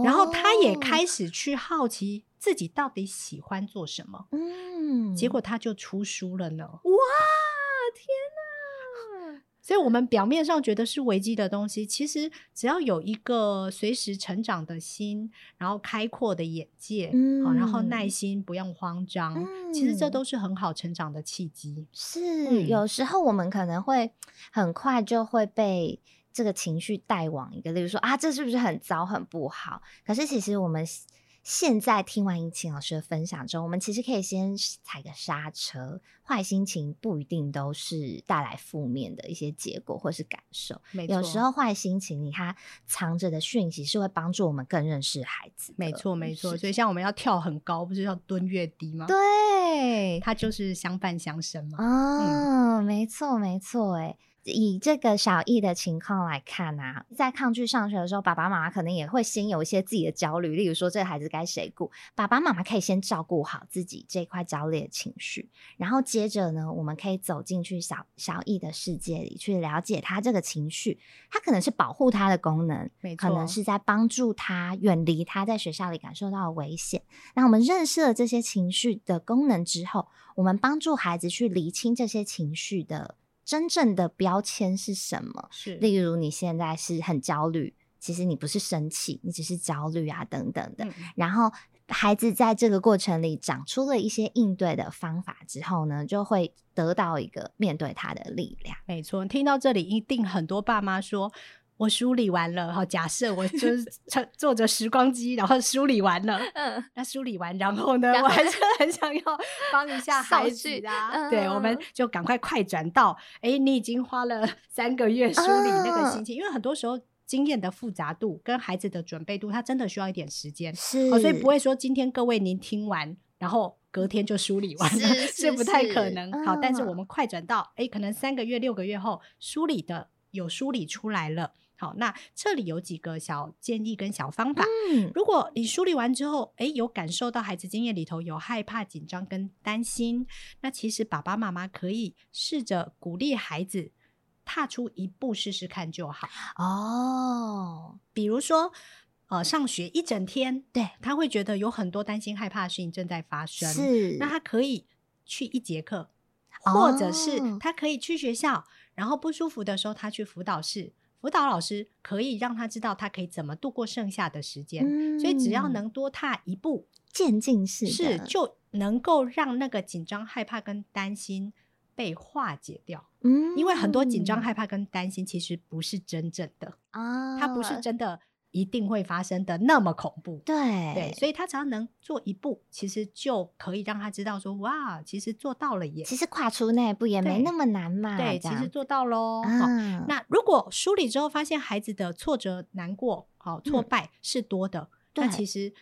然后他也开始去好奇自己到底喜欢做什么，嗯，结果他就出书了呢。哇，天哪！所以，我们表面上觉得是危机的东西，其实只要有一个随时成长的心，然后开阔的眼界，嗯，然后耐心，不用慌张，嗯，其实这都是很好成长的契机。是，嗯，有时候我们可能会很快就会被这个情绪带往一个，例如说啊，这是不是很糟、很不好？可是其实我们。现在听完怡晴老师的分享之后，我们其实可以先踩个刹车。坏心情不一定都是带来负面的一些结果或是感受，有时候坏心情，你它藏着的讯息是会帮助我们更认识孩子。没错，没错。所以像我们要跳很高，不是要蹲越低吗？对，它就是相伴相生嘛。哦，嗯、没错，没错。哎。以这个小易的情况来看啊，在抗拒上学的时候，爸爸妈妈可能也会先有一些自己的焦虑，例如说这个孩子该谁顾？爸爸妈妈可以先照顾好自己这块焦虑的情绪，然后接着呢，我们可以走进去小小易的世界里去了解他这个情绪，他可能是保护他的功能，没错，可能是在帮助他远离他在学校里感受到的危险。那我们认识了这些情绪的功能之后，我们帮助孩子去厘清这些情绪的。真正的标签是什么？是，例如你现在是很焦虑，其实你不是生气，你只是焦虑啊，等等的。嗯。然后孩子在这个过程里长出了一些应对的方法之后呢，就会得到一个面对他的力量。没错，听到这里，一定很多爸妈说。我梳理完了，好，假设我就 [laughs] 是坐着时光机，然后梳理完了，嗯，那梳理完，然后呢，我还是很想要帮一下 [laughs] 孩子啊，嗯、对，我们就赶快快转到，哎、欸，你已经花了 [laughs] 三个月梳理那个心情，嗯、因为很多时候经验的复杂度跟孩子的准备度，他真的需要一点时间，是、哦，所以不会说今天各位您听完，然后隔天就梳理完了，是，是，是，不太可能。好，但是我们快转到，哎、欸，可能三个月、六个月后梳理的有梳理出来了。好，那这里有几个小建议跟小方法。嗯，如果你梳理完之后，诶，有感受到孩子经验里头有害怕、紧张跟担心，那其实爸爸妈妈可以试着鼓励孩子踏出一步试试看就好。哦，比如说，呃，上学一整天，对，他会觉得有很多担心、害怕的事情正在发生。是，那他可以去一节课，或者是他可以去学校，然后不舒服的时候，他去辅导室。辅导老师可以让他知道他可以怎么度过剩下的时间，嗯、所以只要能多踏一步，渐进式是就能够让那个紧张、害怕跟担心被化解掉。嗯，因为很多紧张、害怕跟担心其实不是真正的啊，它不是真的。一定会发生的那么恐怖，对。对，所以他只要能做一步，其实就可以让他知道说，哇，其实做到了耶，其实跨出那一步也没那么难嘛，对，其实做到喽。那如果梳理之后发现孩子的挫折、难过、好挫败是多的，嗯、那其实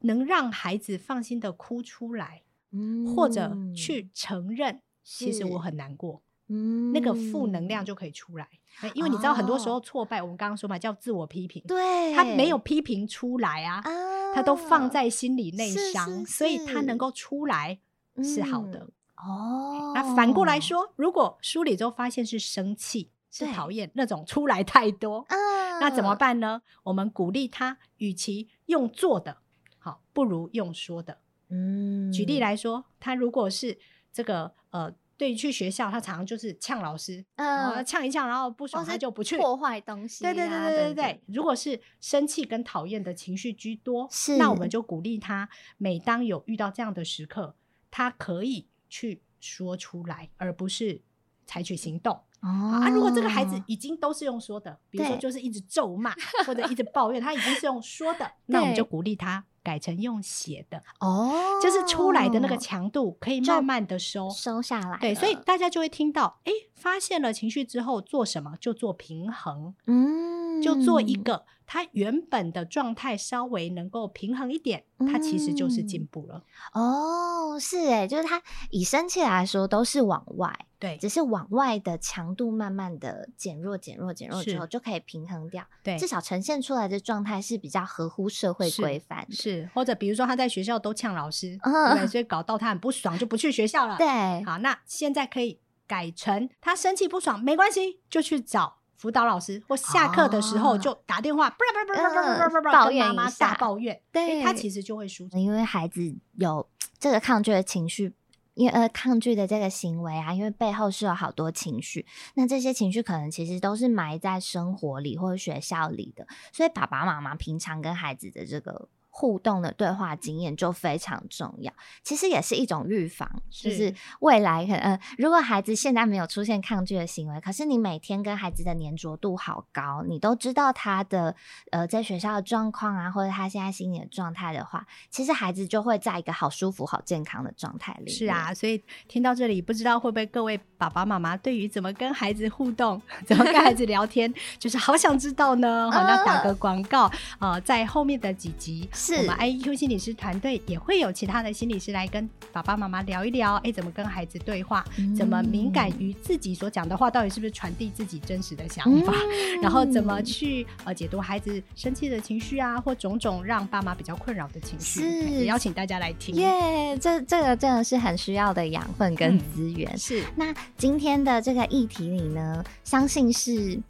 能让孩子放心的哭出来，嗯、或者去承认，其实我很难过。嗯，那个负能量就可以出来，欸、因为你知道，很多时候挫败，哦、我们刚刚说嘛，叫自我批评，对，他没有批评出来啊，啊他都放在心里内伤，所以他能够出来是好的。嗯、哦，那反过来。说，如果梳理之后发现是生气，是讨厌那种出来太多，啊、那怎么办呢？我们鼓励他，与其用做的，好，不如用说的。嗯，举例来说，他如果是这个呃。对，去学校他常常就是呛老师，嗯，呛一呛，然后不爽他就不去破坏东西。对对对对对对。如果是生气跟讨厌的情绪居多，是那我们就鼓励他，每当有遇到这样的时刻，他可以去说出来，而不是采取行动。哦啊，如果这个孩子已经都是用说的，比如说就是一直咒骂 [laughs] 或者一直抱怨，他已经是用说的，[laughs] 那我们就鼓励他。改成用写的。哦，就是出来的那个强度可以慢慢的收。收下来，对，所以大家就会听到，哎，发现了情绪之后做什么？就做平衡，嗯，就做一个他原本的状态稍微能够平衡一点，他其实就是进步了。哦，是诶，就是他以生气来说都是往外。对，只是往外的强度慢慢的减弱、减弱、减弱之后，就可以平衡掉。对，至少呈现出来的状态是比较合乎社会规范的。是，或者比如说他在学校都呛老师，嗯、对，[laughs] 所以搞到他很不爽，就不去学校了。对，好，那现在可以改成他生气不爽没关系，就去找辅导老师，或下课的时候就打电话，不不不不不不不抱怨妈妈大抱怨。对，他其实就会舒。因为孩子有这个抗拒的情绪。因为呃抗拒的这个行为啊，因为背后是有好多情绪，那这些情绪可能其实都是埋在生活里或者学校里的，所以爸爸妈妈平常跟孩子的这个。互动的对话经验就非常重要，其实也是一种预防，就是未来可能，呃，如果孩子现在没有出现抗拒的行为，可是你每天跟孩子的黏着度好高，你都知道他的呃在学校的状况啊，或者他现在心理的状态的话，其实孩子就会在一个好舒服、好健康的状态里。是啊，所以听到这里，不知道会不会各位爸爸妈妈对于怎么跟孩子互动、怎么跟孩子聊天，[laughs] 就是好想知道呢？好，那打个广告，呃，在后面的几集。是我们 IEQ 心理师团队也会有其他的心理师来跟爸爸妈妈聊一聊，哎，怎么跟孩子对话？嗯、怎么敏感于自己所讲的话，到底是不是传递自己真实的想法？嗯、[laughs] 然后怎么去呃解读孩子生气的情绪啊，或种种让爸妈比较困扰的情绪？是也邀请大家来听。耶，这这个真的是很需要的养分跟资源。嗯、是。那今天的这个议题里呢，相信是。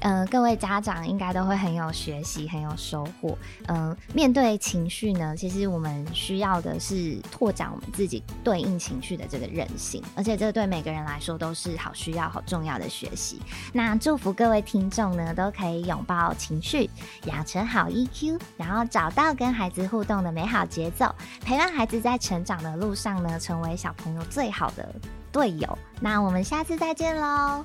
呃，各位家长应该都会很有学习，很有收获。嗯、面对情绪呢，其实我们需要的是拓展我们自己对应情绪的这个韧性，而且这对每个人来说都是好需要、好重要的学习。那祝福各位听众呢，都可以拥抱情绪，养成好 EQ，然后找到跟孩子互动的美好节奏，陪伴孩子在成长的路上呢，成为小朋友最好的队友。那我们下次再见喽！